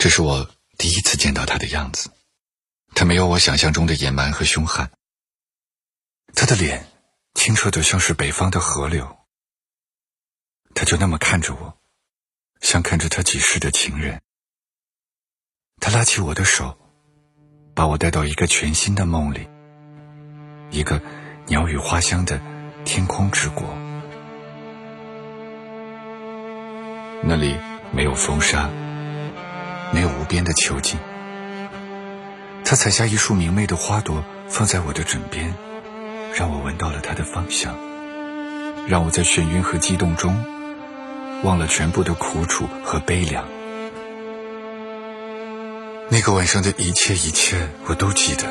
这是我第一次见到他的样子，他没有我想象中的野蛮和凶悍。他的脸清澈的像是北方的河流，他就那么看着我，像看着他几世的情人。他拉起我的手，把我带到一个全新的梦里，一个鸟语花香的天空之国。那里没有风沙，没有无边的囚禁。他采下一束明媚的花朵，放在我的枕边，让我闻到了它的芳香，让我在眩晕和激动中忘了全部的苦楚和悲凉。那个晚上的一切一切，我都记得。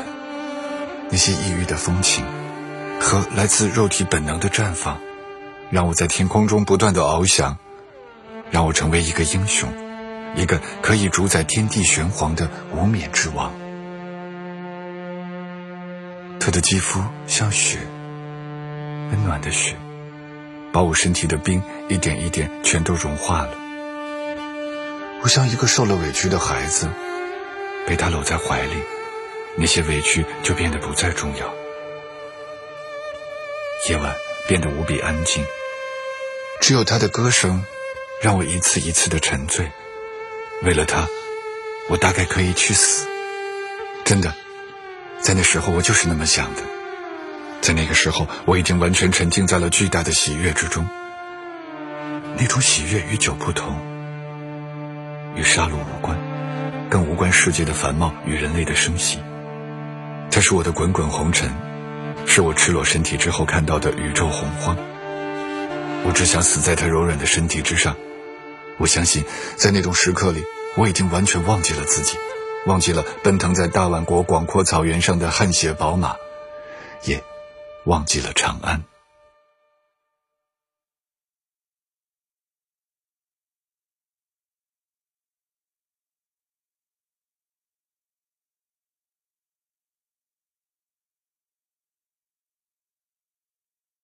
那些异域的风情，和来自肉体本能的绽放，让我在天空中不断的翱翔。让我成为一个英雄，一个可以主宰天地玄黄的无冕之王。他的肌肤像雪，温暖的雪，把我身体的冰一点一点全都融化了。我像一个受了委屈的孩子，被他搂在怀里，那些委屈就变得不再重要。夜晚变得无比安静，只有他的歌声。让我一次一次的沉醉，为了他，我大概可以去死。真的，在那时候我就是那么想的。在那个时候，我已经完全沉浸在了巨大的喜悦之中。那种喜悦与酒不同，与杀戮无关，更无关世界的繁茂与人类的生息。它是我的滚滚红尘，是我赤裸身体之后看到的宇宙洪荒。我只想死在他柔软的身体之上。我相信，在那种时刻里，我已经完全忘记了自己，忘记了奔腾在大宛国广阔草原上的汗血宝马，也忘记了长安。